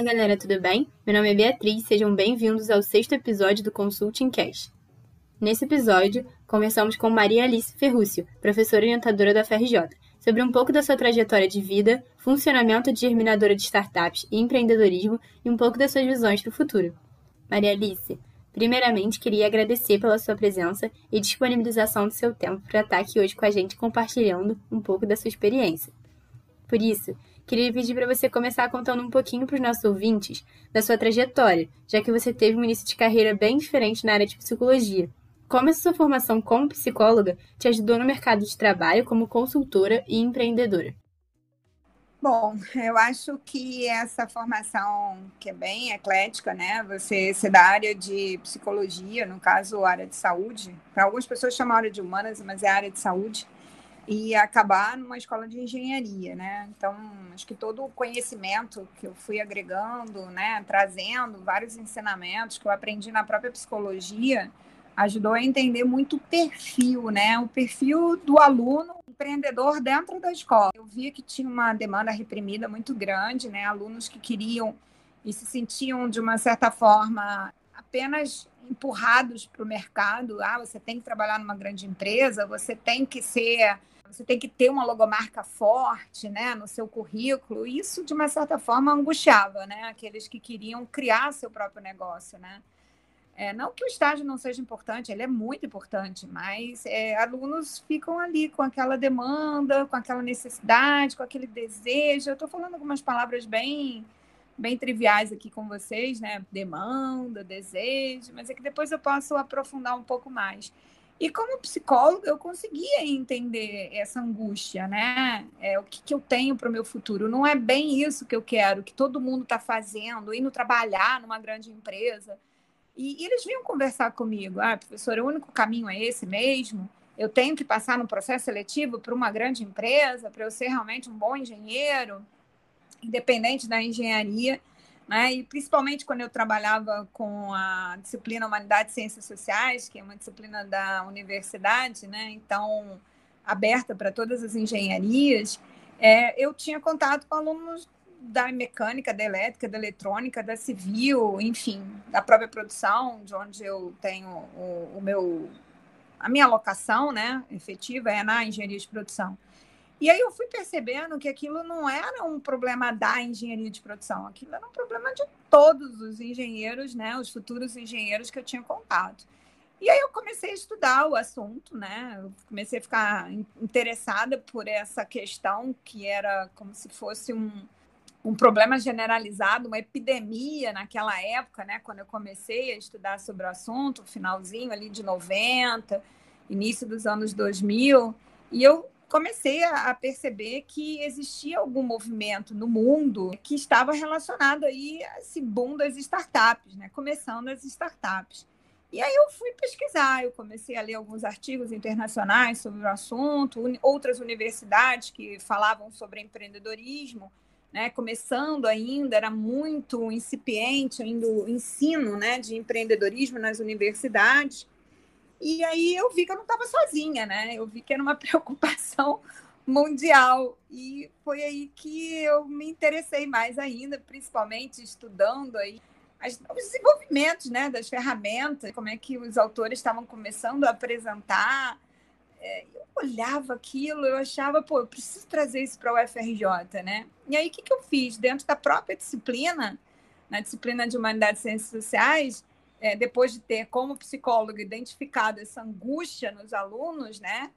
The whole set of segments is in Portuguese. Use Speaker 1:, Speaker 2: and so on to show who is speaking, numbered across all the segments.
Speaker 1: Fala galera, tudo bem? Meu nome é Beatriz, sejam bem-vindos ao sexto episódio do Consulting Cash. Nesse episódio, conversamos com Maria Alice Ferrúcio, professora orientadora da FRJ, sobre um pouco da sua trajetória de vida, funcionamento de germinadora de startups e empreendedorismo e um pouco das suas visões para o futuro. Maria Alice, primeiramente queria agradecer pela sua presença e disponibilização do seu tempo para estar aqui hoje com a gente compartilhando um pouco da sua experiência. Por isso, queria pedir para você começar contando um pouquinho para os nossos ouvintes da sua trajetória, já que você teve um início de carreira bem diferente na área de psicologia como essa sua formação como psicóloga te ajudou no mercado de trabalho como consultora e empreendedora?
Speaker 2: Bom, eu acho que essa formação que é bem eclética, né? Você ser da área de psicologia, no caso, área de saúde, para algumas pessoas chamam área de humanas, mas é área de saúde, e acabar numa escola de engenharia, né? Então, acho que todo o conhecimento que eu fui agregando, né, trazendo vários ensinamentos que eu aprendi na própria psicologia, ajudou a entender muito o perfil, né? O perfil do aluno empreendedor dentro da escola. Eu via que tinha uma demanda reprimida muito grande, né? Alunos que queriam e se sentiam de uma certa forma apenas empurrados para o mercado. Ah, você tem que trabalhar numa grande empresa, você tem que ser, você tem que ter uma logomarca forte, né, no seu currículo. Isso de uma certa forma angustiava, né, aqueles que queriam criar seu próprio negócio, né? É, não que o estágio não seja importante, ele é muito importante, mas é, alunos ficam ali com aquela demanda, com aquela necessidade, com aquele desejo. Eu estou falando algumas palavras bem, bem triviais aqui com vocês, né? Demanda, desejo, mas é que depois eu posso aprofundar um pouco mais. E como psicóloga, eu conseguia entender essa angústia, né? É, o que, que eu tenho para o meu futuro. Não é bem isso que eu quero, que todo mundo está fazendo, indo trabalhar numa grande empresa e, e eles vinham conversar comigo: ah, professor, o único caminho é esse mesmo? Eu tenho que passar no processo seletivo para uma grande empresa para eu ser realmente um bom engenheiro, independente da engenharia. Né? E principalmente quando eu trabalhava com a disciplina Humanidade e Ciências Sociais, que é uma disciplina da universidade, né? então aberta para todas as engenharias, é, eu tinha contato com alunos da mecânica, da elétrica, da eletrônica, da civil, enfim, da própria produção, de onde eu tenho o, o meu a minha alocação, né, efetiva é na engenharia de produção. E aí eu fui percebendo que aquilo não era um problema da engenharia de produção, aquilo era um problema de todos os engenheiros, né, os futuros engenheiros que eu tinha contato. E aí eu comecei a estudar o assunto, né? Eu comecei a ficar interessada por essa questão que era como se fosse um, um problema generalizado, uma epidemia naquela época, né, quando eu comecei a estudar sobre o assunto, finalzinho ali de 90, início dos anos 2000, e eu comecei a perceber que existia algum movimento no mundo que estava relacionado aí a esse boom das startups, né, começando as startups. E aí eu fui pesquisar, eu comecei a ler alguns artigos internacionais sobre o assunto, outras universidades que falavam sobre empreendedorismo, né, começando ainda, era muito incipiente ainda o ensino né, de empreendedorismo nas universidades. E aí eu vi que eu não estava sozinha, né? Eu vi que era uma preocupação mundial. E foi aí que eu me interessei mais ainda, principalmente estudando aí as, os desenvolvimentos né, das ferramentas, como é que os autores estavam começando a apresentar é, eu olhava aquilo, eu achava, pô, eu preciso trazer isso para o UFRJ, né? E aí, o que, que eu fiz? Dentro da própria disciplina, na disciplina de Humanidades e Ciências Sociais, é, depois de ter, como psicóloga, identificado essa angústia nos alunos, né?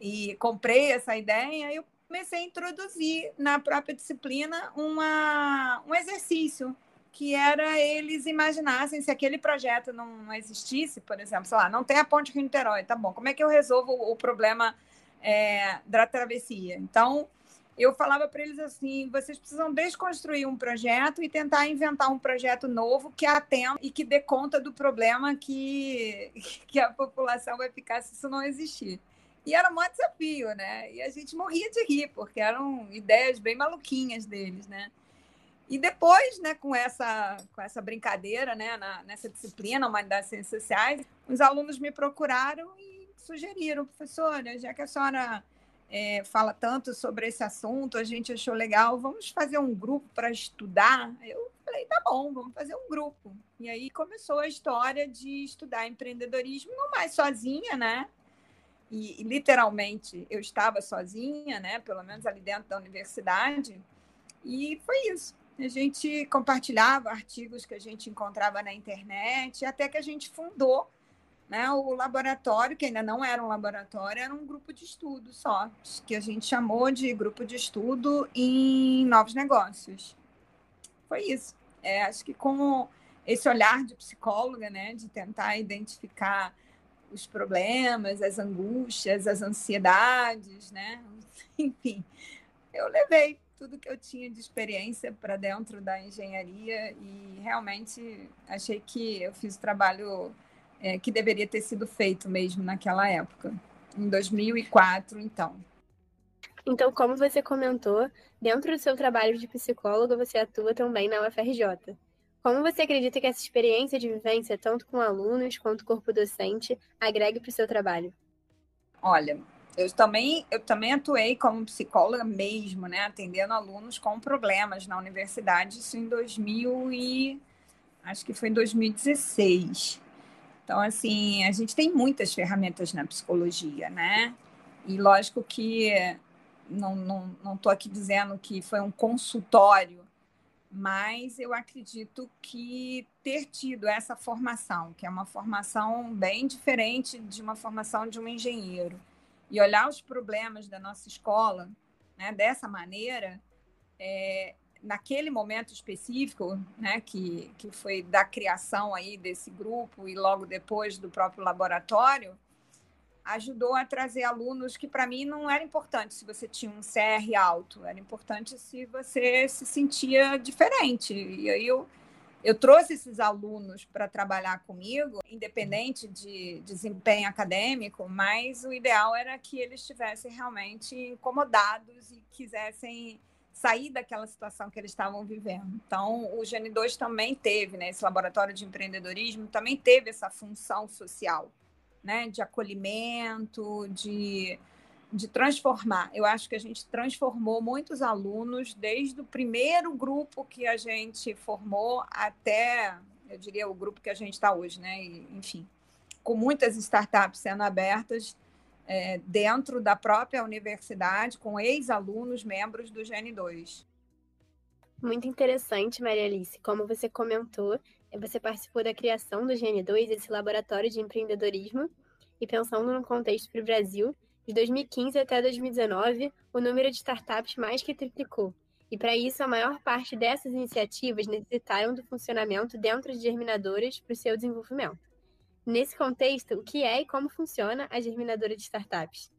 Speaker 2: E comprei essa ideia, eu comecei a introduzir na própria disciplina uma, um exercício que era eles imaginassem se aquele projeto não existisse, por exemplo, sei lá, não tem a ponte Rio-Niterói, tá bom, como é que eu resolvo o problema é, da travessia? Então, eu falava para eles assim: vocês precisam desconstruir um projeto e tentar inventar um projeto novo que atenda e que dê conta do problema que, que a população vai ficar se isso não existir. E era um desafio, né? E a gente morria de rir, porque eram ideias bem maluquinhas deles, né? E depois, né, com essa, com essa brincadeira, né, na, nessa disciplina, Humanidades e Ciências Sociais, os alunos me procuraram e sugeriram, professora, já que a senhora é, fala tanto sobre esse assunto, a gente achou legal, vamos fazer um grupo para estudar? Eu falei, tá bom, vamos fazer um grupo. E aí começou a história de estudar empreendedorismo, não mais sozinha, né? E, e, literalmente eu estava sozinha, né? Pelo menos ali dentro da universidade. E foi isso. A gente compartilhava artigos que a gente encontrava na internet, até que a gente fundou né, o laboratório, que ainda não era um laboratório, era um grupo de estudo só, que a gente chamou de grupo de estudo em novos negócios. Foi isso. É, acho que com esse olhar de psicóloga, né, de tentar identificar os problemas, as angústias, as ansiedades, né? Enfim, eu levei tudo que eu tinha de experiência para dentro da engenharia e realmente achei que eu fiz o trabalho é, que deveria ter sido feito mesmo naquela época, em 2004, então.
Speaker 1: Então, como você comentou, dentro do seu trabalho de psicóloga, você atua também na UFRJ. Como você acredita que essa experiência de vivência, tanto com alunos quanto corpo docente, agregue para o seu trabalho?
Speaker 2: Olha, eu também, eu também atuei como psicóloga mesmo, né? Atendendo alunos com problemas na universidade, isso em 2000 e... acho que foi em 2016. Então, assim, a gente tem muitas ferramentas na psicologia, né? E lógico que não estou não, não aqui dizendo que foi um consultório mas eu acredito que ter tido essa formação, que é uma formação bem diferente de uma formação de um engenheiro, e olhar os problemas da nossa escola né, dessa maneira, é, naquele momento específico, né, que, que foi da criação aí desse grupo e logo depois do próprio laboratório, ajudou a trazer alunos que para mim não era importante se você tinha um CR alto, era importante se você se sentia diferente. E aí eu, eu trouxe esses alunos para trabalhar comigo, independente de desempenho acadêmico, mas o ideal era que eles estivessem realmente incomodados e quisessem sair daquela situação que eles estavam vivendo. Então, o Gene 2 também teve, né, esse laboratório de empreendedorismo também teve essa função social né, de acolhimento, de, de transformar. Eu acho que a gente transformou muitos alunos desde o primeiro grupo que a gente formou até, eu diria, o grupo que a gente está hoje, né? E, enfim, com muitas startups sendo abertas é, dentro da própria universidade, com ex-alunos membros do Gene 2.
Speaker 1: Muito interessante, Maria Alice. Como você comentou, você participou da criação do GN2, esse laboratório de empreendedorismo, e pensando no contexto para o Brasil, de 2015 até 2019, o número de startups mais que triplicou. E para isso, a maior parte dessas iniciativas necessitaram do funcionamento dentro de germinadoras para o seu desenvolvimento. Nesse contexto, o que é e como funciona a germinadora de startups?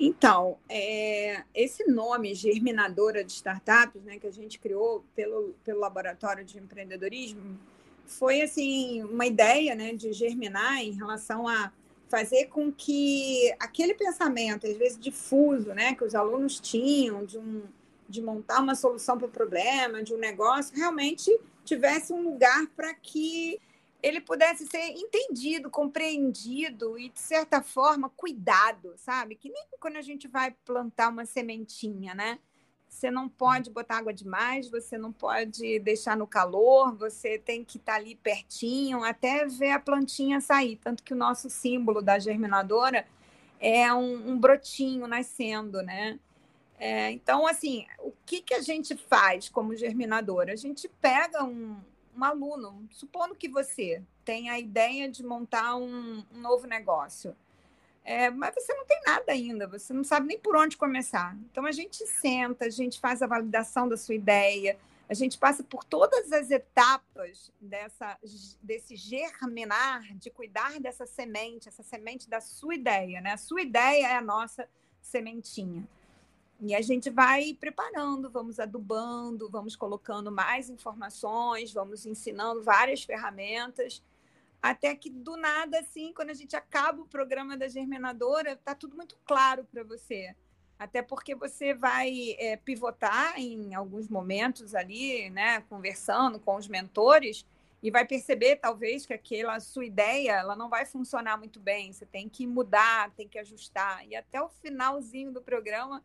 Speaker 2: Então, é, esse nome, Germinadora de Startups, né, que a gente criou pelo, pelo Laboratório de Empreendedorismo, foi assim uma ideia né, de germinar em relação a fazer com que aquele pensamento, às vezes difuso, né, que os alunos tinham de, um, de montar uma solução para o problema, de um negócio, realmente tivesse um lugar para que ele pudesse ser entendido, compreendido e, de certa forma, cuidado, sabe? Que nem quando a gente vai plantar uma sementinha, né? Você não pode botar água demais, você não pode deixar no calor, você tem que estar tá ali pertinho até ver a plantinha sair. Tanto que o nosso símbolo da germinadora é um, um brotinho nascendo, né? É, então, assim, o que, que a gente faz como germinadora? A gente pega um, um aluno, supondo que você tem a ideia de montar um, um novo negócio, é, mas você não tem nada ainda, você não sabe nem por onde começar. Então a gente senta, a gente faz a validação da sua ideia, a gente passa por todas as etapas dessa, desse germinar, de cuidar dessa semente, essa semente da sua ideia, né? A sua ideia é a nossa sementinha. E a gente vai preparando, vamos adubando, vamos colocando mais informações, vamos ensinando várias ferramentas, até que do nada, assim, quando a gente acaba o programa da germinadora, está tudo muito claro para você. Até porque você vai é, pivotar em alguns momentos ali, né, conversando com os mentores, e vai perceber, talvez, que aquela sua ideia ela não vai funcionar muito bem. Você tem que mudar, tem que ajustar. E até o finalzinho do programa,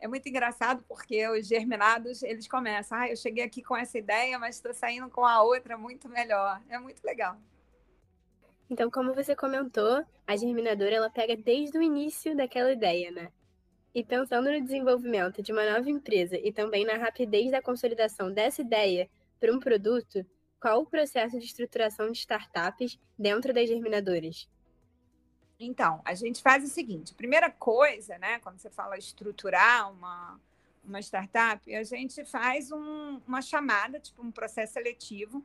Speaker 2: é muito engraçado porque os germinados, eles começam, ah, eu cheguei aqui com essa ideia, mas estou saindo com a outra muito melhor. É muito legal.
Speaker 1: Então, como você comentou, a germinadora ela pega desde o início daquela ideia, né? E pensando no desenvolvimento de uma nova empresa e também na rapidez da consolidação dessa ideia para um produto, qual o processo de estruturação de startups dentro das germinadoras?
Speaker 2: Então, a gente faz o seguinte: primeira coisa, né, quando você fala estruturar uma, uma startup, a gente faz um, uma chamada, tipo um processo seletivo,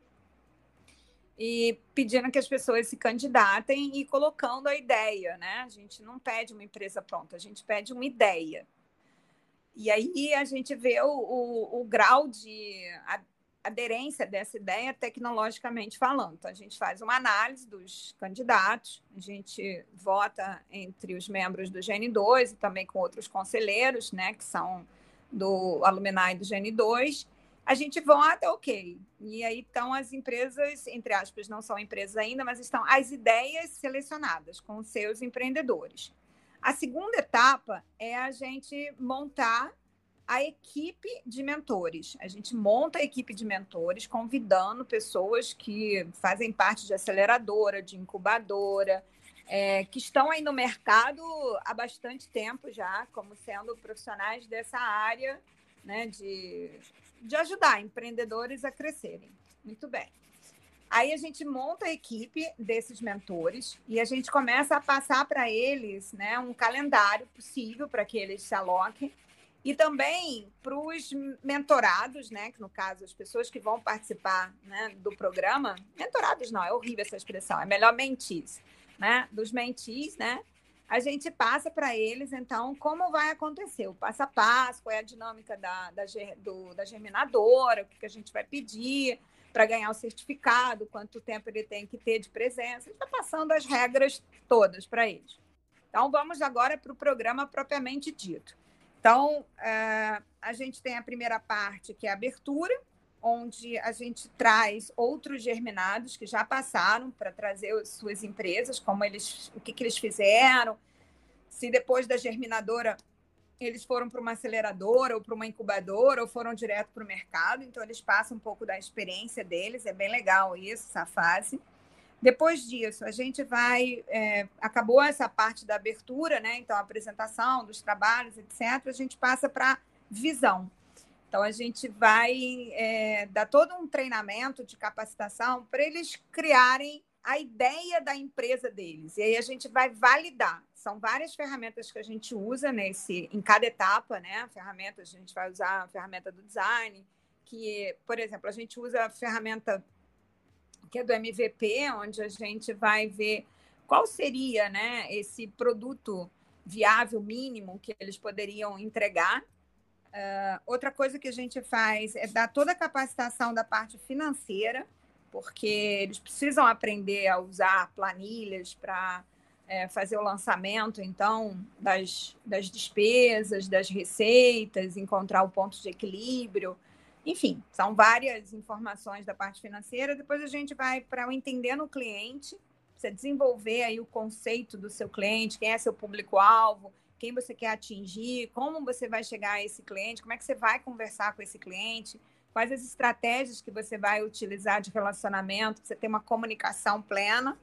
Speaker 2: e pedindo que as pessoas se candidatem e colocando a ideia, né? A gente não pede uma empresa pronta, a gente pede uma ideia. E aí a gente vê o, o, o grau de aderência dessa ideia tecnologicamente falando. Então, a gente faz uma análise dos candidatos, a gente vota entre os membros do GN2 e também com outros conselheiros, né, que são do Alumni do GN2. A gente vota, ok. E aí estão as empresas, entre aspas, não são empresas ainda, mas estão as ideias selecionadas com seus empreendedores. A segunda etapa é a gente montar a equipe de mentores. A gente monta a equipe de mentores, convidando pessoas que fazem parte de aceleradora, de incubadora, é, que estão aí no mercado há bastante tempo já, como sendo profissionais dessa área, né, de, de ajudar empreendedores a crescerem. Muito bem. Aí a gente monta a equipe desses mentores e a gente começa a passar para eles né, um calendário possível para que eles se aloquem e também para os mentorados, né? Que no caso, as pessoas que vão participar né, do programa, mentorados não, é horrível essa expressão, é melhor mentis, né? Dos mentis, né? A gente passa para eles, então, como vai acontecer, o passo a passo, qual é a dinâmica da, da, do, da germinadora, o que, que a gente vai pedir para ganhar o certificado, quanto tempo ele tem que ter de presença. Está passando as regras todas para eles. Então, vamos agora para o programa propriamente dito. Então, é, a gente tem a primeira parte, que é a abertura, onde a gente traz outros germinados que já passaram para trazer as suas empresas, como eles, o que, que eles fizeram, se depois da germinadora eles foram para uma aceleradora ou para uma incubadora ou foram direto para o mercado, então eles passam um pouco da experiência deles, é bem legal isso, essa fase. Depois disso, a gente vai. É, acabou essa parte da abertura, né? Então, a apresentação dos trabalhos, etc. A gente passa para visão. Então, a gente vai é, dar todo um treinamento de capacitação para eles criarem a ideia da empresa deles. E aí a gente vai validar. São várias ferramentas que a gente usa nesse, em cada etapa, né? Ferramentas, a gente vai usar a ferramenta do design, que, por exemplo, a gente usa a ferramenta que é do MVP, onde a gente vai ver qual seria né, esse produto viável mínimo que eles poderiam entregar. Uh, outra coisa que a gente faz é dar toda a capacitação da parte financeira, porque eles precisam aprender a usar planilhas para é, fazer o lançamento, então, das, das despesas, das receitas, encontrar o ponto de equilíbrio. Enfim, são várias informações da parte financeira. Depois a gente vai para o entendendo o cliente, você desenvolver aí o conceito do seu cliente, quem é seu público-alvo, quem você quer atingir, como você vai chegar a esse cliente, como é que você vai conversar com esse cliente, quais as estratégias que você vai utilizar de relacionamento, para você ter uma comunicação plena.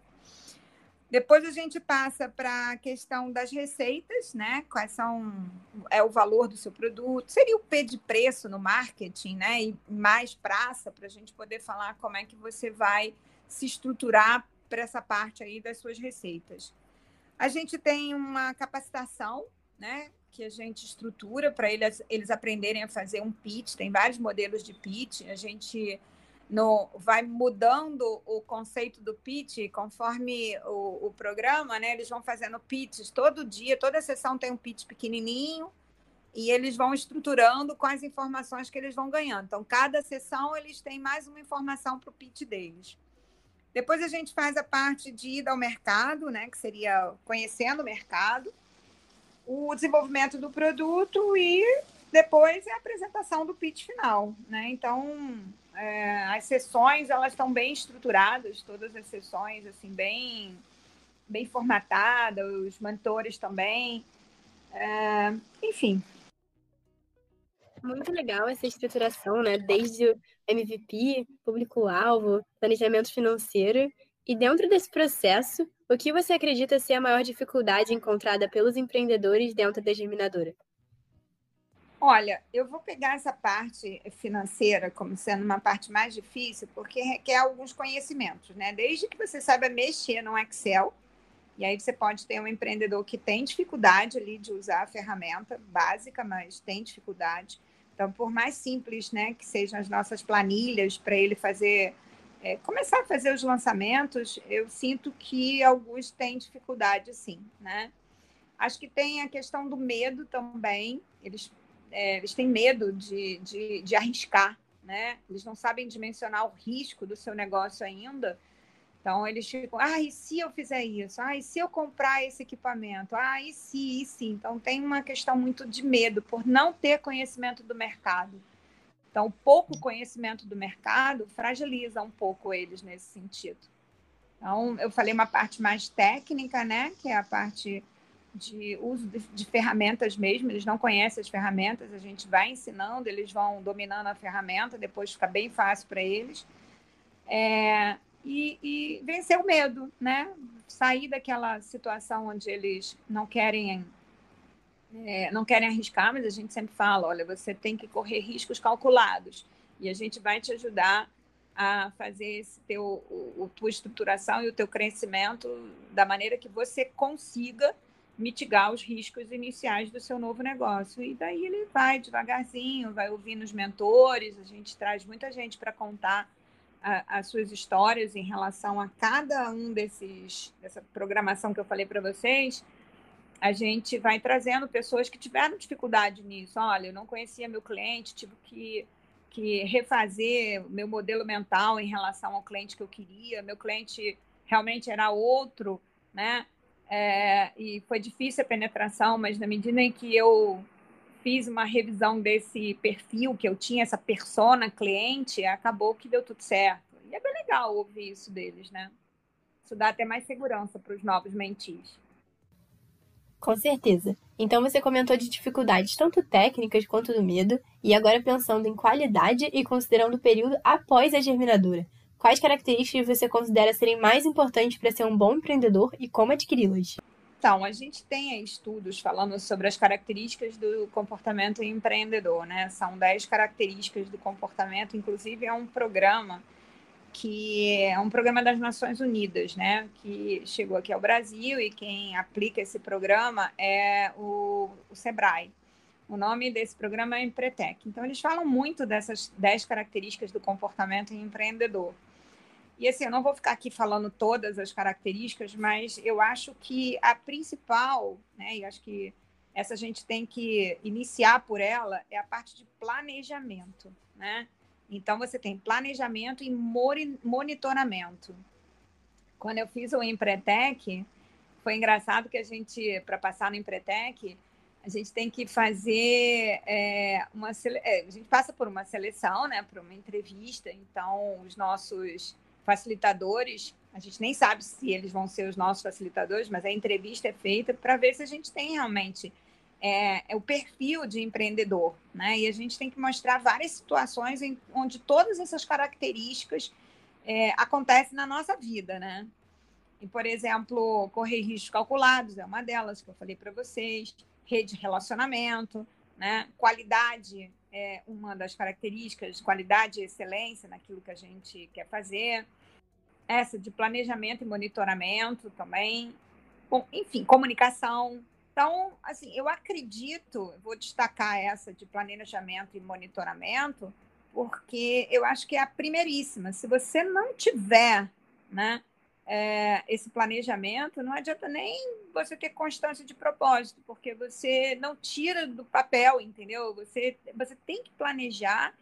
Speaker 2: Depois a gente passa para a questão das receitas, né? Quais são é o valor do seu produto? Seria o P de preço no marketing, né? E mais praça para a gente poder falar como é que você vai se estruturar para essa parte aí das suas receitas. A gente tem uma capacitação, né? Que a gente estrutura para eles, eles aprenderem a fazer um pitch. Tem vários modelos de pitch. A gente no, vai mudando o conceito do pitch conforme o, o, programa, né? Eles vão fazendo pitches todo dia, toda sessão tem um pitch pequenininho e eles vão estruturando com as informações que eles vão ganhando. Então, cada sessão eles têm mais uma informação para o pitch deles. Depois a gente faz a parte de ida ao mercado, né? Que seria conhecendo o mercado, o desenvolvimento do produto e depois é a apresentação do pitch final, né? Então, é, as sessões elas estão bem estruturadas, todas as sessões assim bem bem formatadas, os mentores também, é, enfim.
Speaker 1: Muito legal essa estruturação, né? Desde o MVP, público-alvo, planejamento financeiro. E dentro desse processo, o que você acredita ser a maior dificuldade encontrada pelos empreendedores dentro da germinadora?
Speaker 2: Olha, eu vou pegar essa parte financeira como sendo uma parte mais difícil, porque requer alguns conhecimentos, né? Desde que você saiba mexer no Excel, e aí você pode ter um empreendedor que tem dificuldade ali de usar a ferramenta básica, mas tem dificuldade. Então, por mais simples, né, que sejam as nossas planilhas para ele fazer, é, começar a fazer os lançamentos, eu sinto que alguns têm dificuldade, sim, né? Acho que tem a questão do medo também. Eles é, eles têm medo de, de, de arriscar, né? Eles não sabem dimensionar o risco do seu negócio ainda. Então, eles ficam, ah, e se eu fizer isso? Ah, e se eu comprar esse equipamento? Ah, e se, e se? Então, tem uma questão muito de medo por não ter conhecimento do mercado. Então, pouco conhecimento do mercado fragiliza um pouco eles nesse sentido. Então, eu falei uma parte mais técnica, né? Que é a parte de uso de, de, ferramentas mesmo, eles não conhecem as ferramentas, a gente vai ensinando, eles vão dominando a ferramenta, depois fica bem fácil para eles. É, e, e, vencer o medo, né? Sair daquela situação onde eles não querem é, não querem arriscar, mas a gente sempre fala, olha, você tem que correr riscos calculados e a gente vai te ajudar a fazer esse teu, o, o tua estruturação e o teu crescimento da maneira que você consiga mitigar os riscos iniciais do seu novo negócio. E daí ele vai devagarzinho, vai ouvindo os mentores, a gente traz muita gente para contar as suas histórias em relação a cada um desses, dessa programação que eu falei para vocês. A gente vai trazendo pessoas que tiveram dificuldade nisso. Olha, eu não conhecia meu cliente, tive que, que refazer meu modelo mental em relação ao cliente que eu queria. Meu cliente realmente era outro, né? É, e foi difícil a penetração, mas na medida em que eu fiz uma revisão desse perfil que eu tinha, essa persona cliente, acabou que deu tudo certo. E é bem legal ouvir isso deles, né? Isso dá até mais segurança para os novos mentis.
Speaker 1: Com certeza. Então você comentou de dificuldades tanto técnicas quanto do medo, e agora pensando em qualidade e considerando o período após a germinadura. Quais características você considera serem mais importantes para ser um bom empreendedor e como adquiri-las?
Speaker 2: Então, a gente tem estudos falando sobre as características do comportamento empreendedor, né? São 10 características do comportamento, inclusive é um programa que é um programa das Nações Unidas, né? Que chegou aqui ao Brasil e quem aplica esse programa é o, o Sebrae. O nome desse programa é Empretec. Então, eles falam muito dessas 10 características do comportamento empreendedor. E assim, eu não vou ficar aqui falando todas as características, mas eu acho que a principal, né, e acho que essa a gente tem que iniciar por ela, é a parte de planejamento, né? Então, você tem planejamento e monitoramento. Quando eu fiz o Empretec, foi engraçado que a gente, para passar no Empretec, a gente tem que fazer é, uma é, a gente passa por uma seleção, né, por uma entrevista. Então, os nossos facilitadores, a gente nem sabe se eles vão ser os nossos facilitadores, mas a entrevista é feita para ver se a gente tem realmente é, é, o perfil de empreendedor, né? E a gente tem que mostrar várias situações em, onde todas essas características é, acontecem na nossa vida, né? E, por exemplo, correr riscos calculados é uma delas que eu falei para vocês, rede de relacionamento, né? Qualidade é uma das características, qualidade e excelência naquilo que a gente quer fazer. Essa de planejamento e monitoramento também. Bom, enfim, comunicação. Então, assim, eu acredito, vou destacar essa de planejamento e monitoramento, porque eu acho que é a primeiríssima. Se você não tiver, né, é, esse planejamento, não adianta nem você ter constância de propósito, porque você não tira do papel, entendeu? Você, você tem que planejar,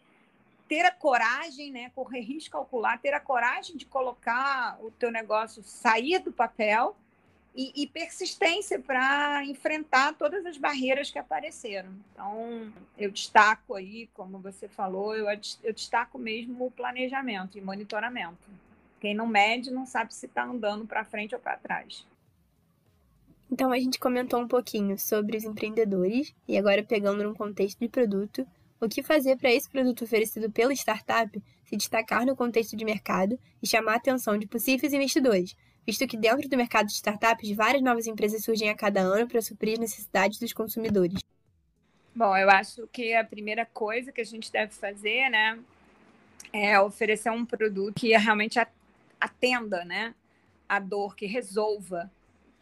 Speaker 2: ter a coragem, né? Correr risco calcular, ter a coragem de colocar o teu negócio sair do papel e, e persistência para enfrentar todas as barreiras que apareceram. Então, eu destaco aí, como você falou, eu, eu destaco mesmo o planejamento e monitoramento. Quem não mede não sabe se está andando para frente ou para trás.
Speaker 1: Então a gente comentou um pouquinho sobre os empreendedores e agora pegando num contexto de produto, o que fazer para esse produto oferecido pela startup se destacar no contexto de mercado e chamar a atenção de possíveis investidores, visto que dentro do mercado de startups várias novas empresas surgem a cada ano para suprir as necessidades dos consumidores.
Speaker 2: Bom, eu acho que a primeira coisa que a gente deve fazer, né, é oferecer um produto que realmente atenda, né, a dor, que resolva,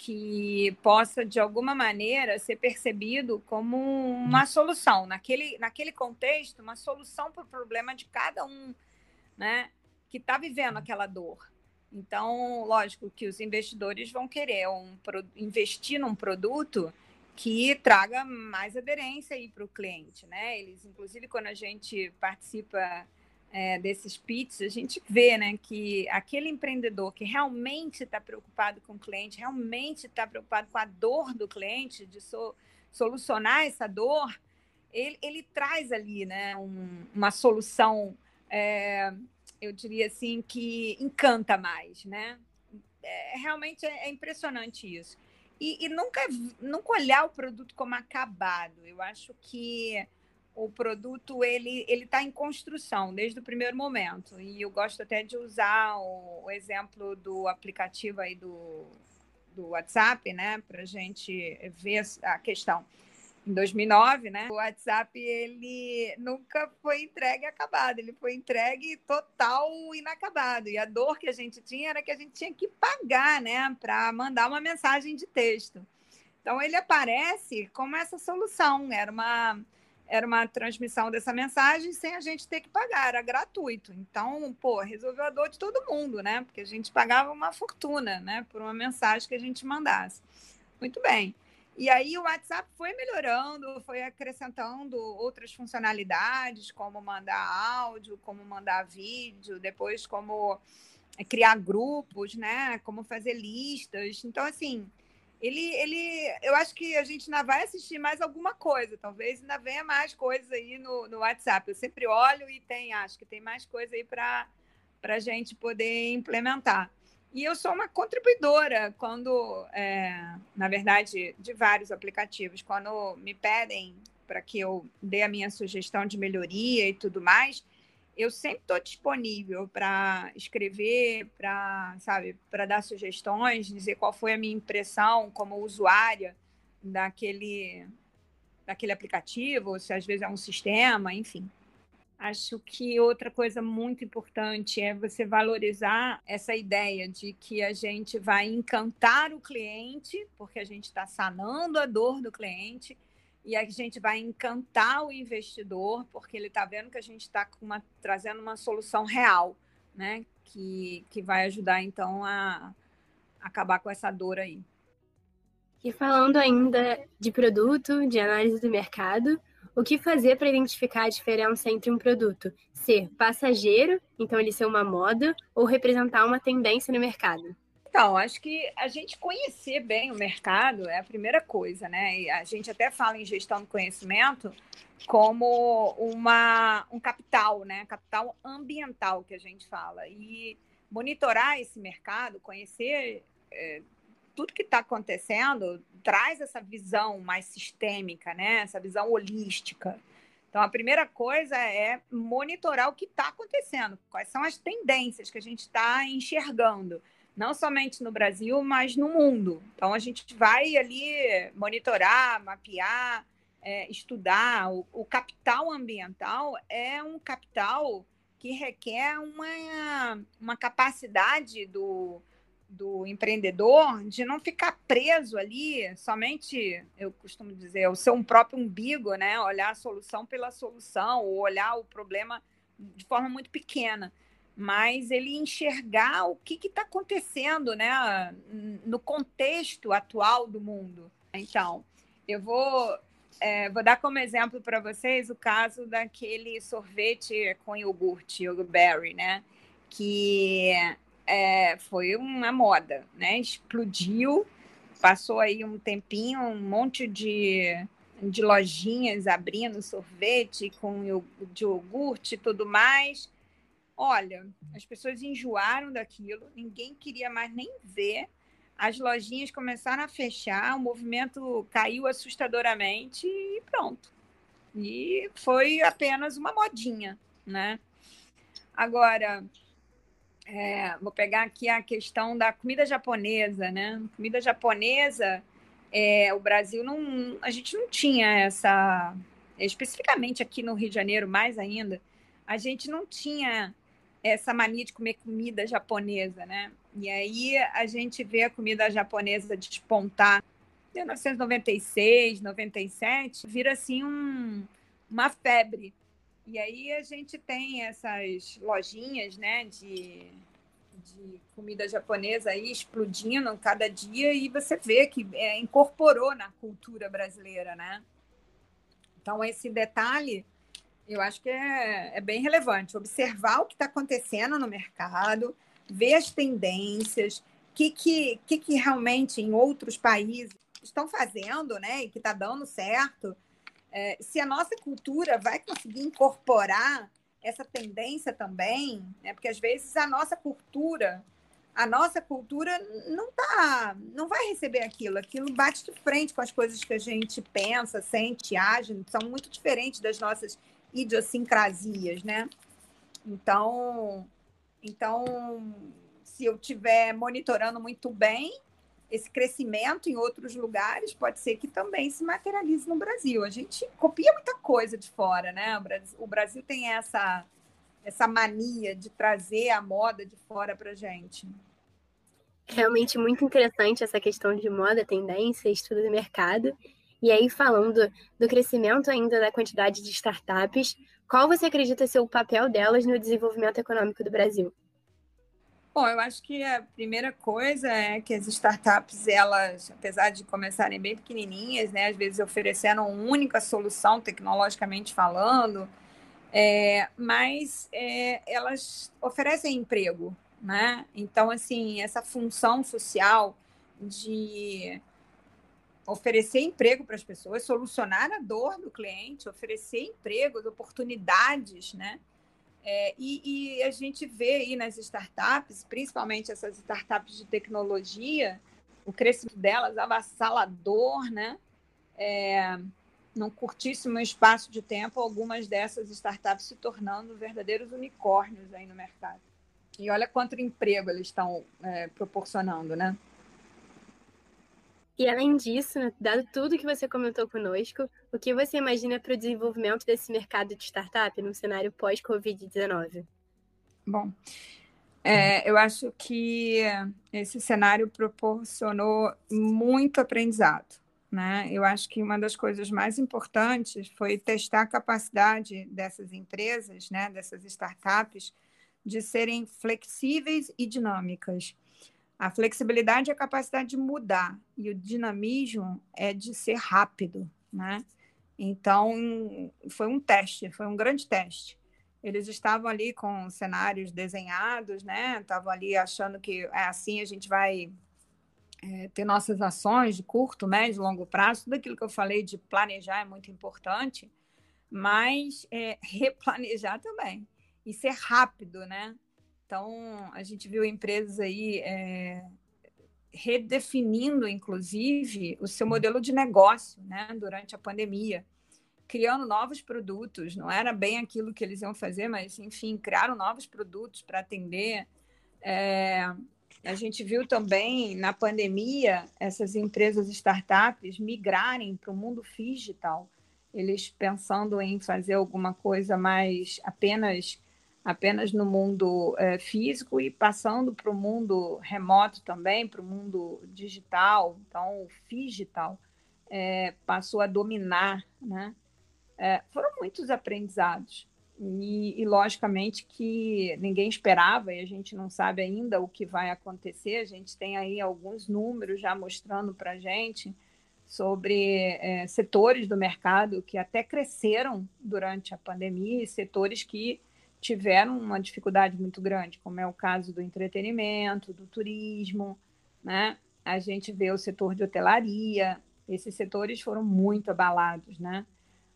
Speaker 2: que possa de alguma maneira ser percebido como uma solução naquele, naquele contexto, uma solução para o problema de cada um, né, que está vivendo aquela dor. Então, lógico que os investidores vão querer um, investir num produto que traga mais aderência para o cliente, né? Eles, inclusive, quando a gente participa é, desses pits, a gente vê, né, que aquele empreendedor que realmente está preocupado com o cliente, realmente está preocupado com a dor do cliente, de so, solucionar essa dor, ele, ele traz ali, né, um, uma solução, é, eu diria assim, que encanta mais, né? É, realmente é, é impressionante isso. E, e, nunca, nunca olhar o produto como acabado. Eu acho que o produto ele ele está em construção desde o primeiro momento. E eu gosto até de usar o, o exemplo do aplicativo aí do, do WhatsApp, né, para gente ver a questão em 2009, né? O WhatsApp ele nunca foi entregue acabado, ele foi entregue total inacabado. E a dor que a gente tinha era que a gente tinha que pagar, né, para mandar uma mensagem de texto. Então ele aparece como essa solução, era uma era uma transmissão dessa mensagem sem a gente ter que pagar, era gratuito. Então, pô, resolveu a dor de todo mundo, né? Porque a gente pagava uma fortuna, né, por uma mensagem que a gente mandasse. Muito bem. E aí o WhatsApp foi melhorando, foi acrescentando outras funcionalidades, como mandar áudio, como mandar vídeo, depois como criar grupos, né? Como fazer listas. Então, assim, ele, ele, eu acho que a gente ainda vai assistir mais alguma coisa, talvez ainda venha mais coisas aí no, no WhatsApp. Eu sempre olho e tem, acho que tem mais coisa aí para a gente poder implementar. E eu sou uma contribuidora quando, é, na verdade, de vários aplicativos. Quando me pedem para que eu dê a minha sugestão de melhoria e tudo mais, eu sempre estou disponível para escrever, para, sabe, para dar sugestões, dizer qual foi a minha impressão como usuária daquele, daquele aplicativo, se às vezes é um sistema, enfim. Acho que outra coisa muito importante é você valorizar essa ideia de que a gente vai encantar o cliente, porque a gente está sanando a dor do cliente, e a gente vai encantar o investidor, porque ele está vendo que a gente está trazendo uma solução real, né? Que, que vai ajudar, então, a, acabar com essa dor aí.
Speaker 1: E falando ainda de produto, de análise do mercado, o que fazer para identificar a diferença entre um produto ser passageiro, então ele ser uma moda, ou representar uma tendência no mercado?
Speaker 2: Então, acho que a gente conhecer bem o mercado é a primeira coisa, né? E a gente até fala em gestão do conhecimento como uma, um capital, né? Capital ambiental que a gente fala. E monitorar esse mercado, conhecer é, tudo que está acontecendo traz essa visão mais sistêmica, né? Essa visão holística. Então, a primeira coisa é monitorar o que está acontecendo, quais são as tendências que a gente está enxergando, não somente no Brasil, mas no mundo. Então, a gente vai ali monitorar, mapear, é, estudar. O, o capital ambiental é um capital que requer uma, uma capacidade do, do empreendedor de não ficar preso ali somente, eu costumo dizer, o seu próprio umbigo, né? Olhar a solução pela solução, ou olhar o problema de forma muito pequena, mas ele enxergar o que está acontecendo, né? No contexto atual do mundo. Então, eu vou é, vou dar como exemplo para vocês o caso daquele sorvete com iogurte, Berry, né? Que é, foi uma moda, né? Explodiu, passou aí um tempinho, um monte de, de lojinhas abrindo sorvete com iogurte e tudo mais. Olha, as pessoas enjoaram daquilo, ninguém queria mais nem ver. As lojinhas começaram a fechar, o movimento caiu assustadoramente e pronto. E foi apenas uma modinha, né? Agora, é, vou pegar aqui a questão da comida japonesa, né? Comida japonesa, é, o Brasil não, a gente não tinha essa, especificamente aqui no Rio de Janeiro, mais ainda, a gente não tinha essa mania de comer comida japonesa, né? E aí a gente vê a comida japonesa despontar 1996, 97, vira assim um, uma febre. E aí a gente tem essas lojinhas, né, de, de comida japonesa aí explodindo cada dia e você vê que é, incorporou na cultura brasileira, né? Então esse detalhe eu acho que é, é bem relevante observar o que está acontecendo no mercado, ver as tendências, o que, que, que, que realmente em outros países estão fazendo, né, e que está dando certo, é, se a nossa cultura vai conseguir incorporar essa tendência também, né, porque às vezes a nossa cultura, a nossa cultura não tá, não vai receber aquilo, aquilo bate de frente com as coisas que a gente pensa, sente, age, são muito diferentes das nossas idiosincrasias, né? Então, então, se eu estiver monitorando muito bem, esse crescimento em outros lugares pode ser que também se materialize no Brasil. A gente copia muita coisa de fora, né? O Brasil tem essa, essa mania de trazer a moda de fora para gente.
Speaker 1: Realmente muito interessante essa questão de moda, tendência, estudo do mercado. E aí, falando do crescimento ainda da quantidade de startups, qual você acredita ser o papel delas no desenvolvimento econômico do Brasil?
Speaker 2: Bom, eu acho que a primeira coisa é que as startups, elas, apesar de começarem bem pequenininhas, né, às vezes oferecendo uma única solução tecnologicamente falando, é, mas é, elas oferecem emprego, né? Então, assim, essa função social de oferecer emprego para as pessoas, solucionar a dor do cliente, oferecer empregos, oportunidades, né? É, e, e, a gente vê aí nas startups, principalmente essas startups de tecnologia, o crescimento delas avassalador, né? É, num curtíssimo espaço de tempo, algumas dessas startups se tornando verdadeiros unicórnios aí no mercado. E olha quanto emprego eles estão é, proporcionando, né?
Speaker 1: E além disso, né, dado tudo que você comentou conosco, o que você imagina para o desenvolvimento desse mercado de startup no cenário pós-Covid-19?
Speaker 2: Bom, é, eu acho que esse cenário proporcionou muito aprendizado. Né? Eu acho que uma das coisas mais importantes foi testar a capacidade dessas empresas, né, dessas startups, de serem flexíveis e dinâmicas. A flexibilidade é a capacidade de mudar e o dinamismo é de ser rápido, né? Então, foi um teste, foi um grande teste. Eles estavam ali com cenários desenhados, né? Estavam ali achando que é assim a gente vai é, ter nossas ações de curto, médio, longo prazo. Tudo aquilo que eu falei de planejar é muito importante, mas é, replanejar também e ser rápido, né? Então, a gente viu empresas aí é, redefinindo, inclusive, o seu modelo de negócio né, durante a pandemia, criando novos produtos. Não era bem aquilo que eles iam fazer, mas, enfim, criaram novos produtos para atender. É, a gente viu também na pandemia essas empresas startups migrarem para o mundo digital, eles pensando em fazer alguma coisa mais apenas apenas no mundo é, físico e passando para o mundo remoto também, para o mundo digital. Então, o digital é, passou a dominar, né? É, foram muitos aprendizados. E, e, logicamente, que ninguém esperava e a gente não sabe ainda o que vai acontecer. A gente tem aí alguns números já mostrando para gente sobre é, setores do mercado que até cresceram durante a pandemia e setores que tiveram uma dificuldade muito grande, como é o caso do entretenimento, do turismo, né? A gente vê o setor de hotelaria, esses setores foram muito abalados, né?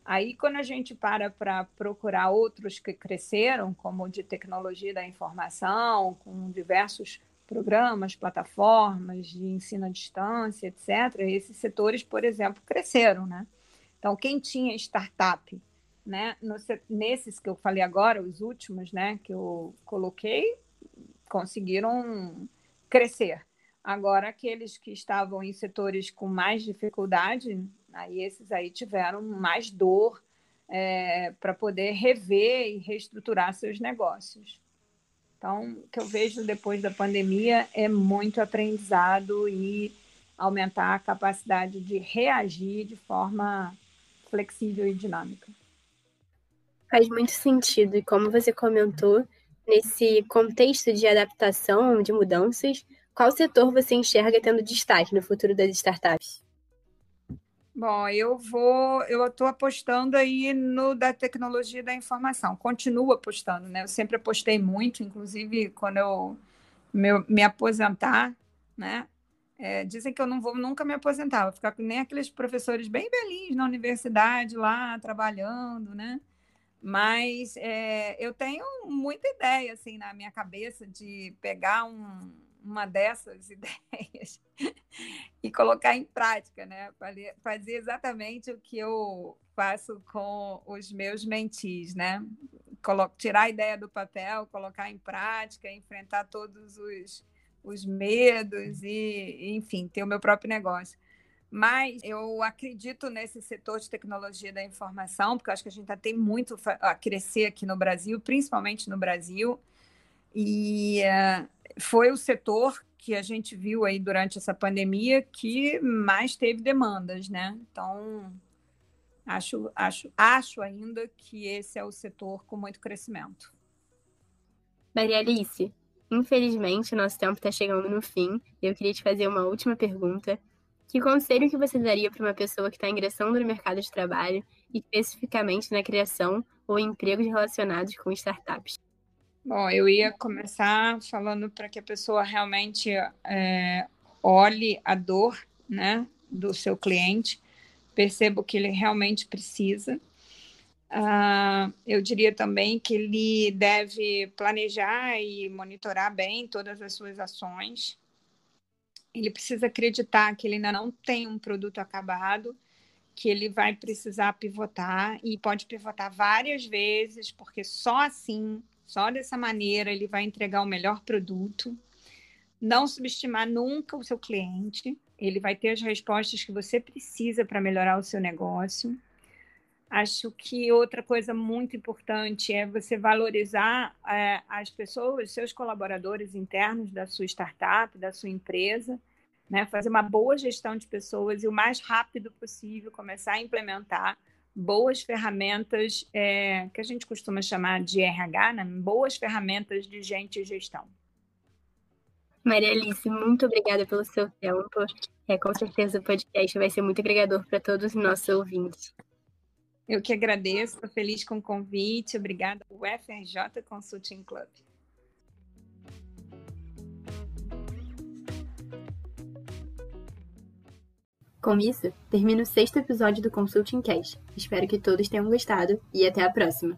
Speaker 2: Aí, quando a gente para para procurar outros que cresceram, como de tecnologia da informação, com diversos programas, plataformas de ensino à distância, etc., esses setores, por exemplo, cresceram, né? Então, quem tinha startup, né, no, nesses que eu falei agora, os últimos, né, que eu coloquei, conseguiram crescer. Agora, aqueles que estavam em setores com mais dificuldade, aí esses aí tiveram mais dor é, para poder rever e reestruturar seus negócios. Então, o que eu vejo depois da pandemia é muito aprendizado e aumentar a capacidade de reagir de forma flexível e dinâmica.
Speaker 1: Faz muito sentido, e como você comentou, nesse contexto de adaptação, de mudanças, qual setor você enxerga tendo destaque no futuro das startups?
Speaker 2: Bom, eu vou, eu estou apostando aí no da tecnologia da informação. Continuo apostando, né? Eu sempre apostei muito, inclusive quando eu me, me aposentar, né? É, dizem que eu não vou nunca me aposentar, vou ficar com nem aqueles professores bem velhinhos na universidade lá trabalhando, né? Mas é, eu tenho muita ideia assim na minha cabeça de pegar um, uma dessas ideias e colocar em prática, né? Fazer exatamente o que eu faço com os meus mentis, né? Tirar a ideia do papel, colocar em prática, enfrentar todos os, os medos e, enfim, ter o meu próprio negócio. Mas eu acredito nesse setor de tecnologia da informação, porque acho que a gente ainda tem muito a crescer aqui no Brasil, principalmente no Brasil. E uh, foi o setor que a gente viu aí durante essa pandemia que mais teve demandas, né? Então, acho, acho, acho ainda que esse é o setor com muito crescimento.
Speaker 1: Maria Alice, infelizmente nosso tempo está chegando no fim. Eu queria te fazer uma última pergunta. Que conselho que você daria para uma pessoa que está ingressando no mercado de trabalho, especificamente na criação ou empregos relacionados com startups?
Speaker 2: Bom, eu ia começar falando para que a pessoa realmente é, olhe a dor né, do seu cliente, perceba o que ele realmente precisa. Uh, eu diria também que ele deve planejar e monitorar bem todas as suas ações, ele precisa acreditar que ele ainda não tem um produto acabado, que ele vai precisar pivotar e pode pivotar várias vezes, porque só assim, só dessa maneira, ele vai entregar o melhor produto. Não subestimar nunca o seu cliente, ele vai ter as respostas que você precisa para melhorar o seu negócio. Acho que outra coisa muito importante é você valorizar é, as pessoas, seus colaboradores internos da sua startup, da sua empresa, né? fazer uma boa gestão de pessoas e o mais rápido possível começar a implementar boas ferramentas é, que a gente costuma chamar de RH, né? boas ferramentas de gente e gestão.
Speaker 1: Maria Alice, muito obrigada pelo seu tempo. É, com certeza o podcast vai ser muito agregador para todos os nossos ouvintes.
Speaker 2: Eu que agradeço, estou feliz com o convite. Obrigada ao FRJ Consulting Club.
Speaker 1: Com isso, termina o sexto episódio do Consulting Cast. Espero que todos tenham gostado e até a próxima!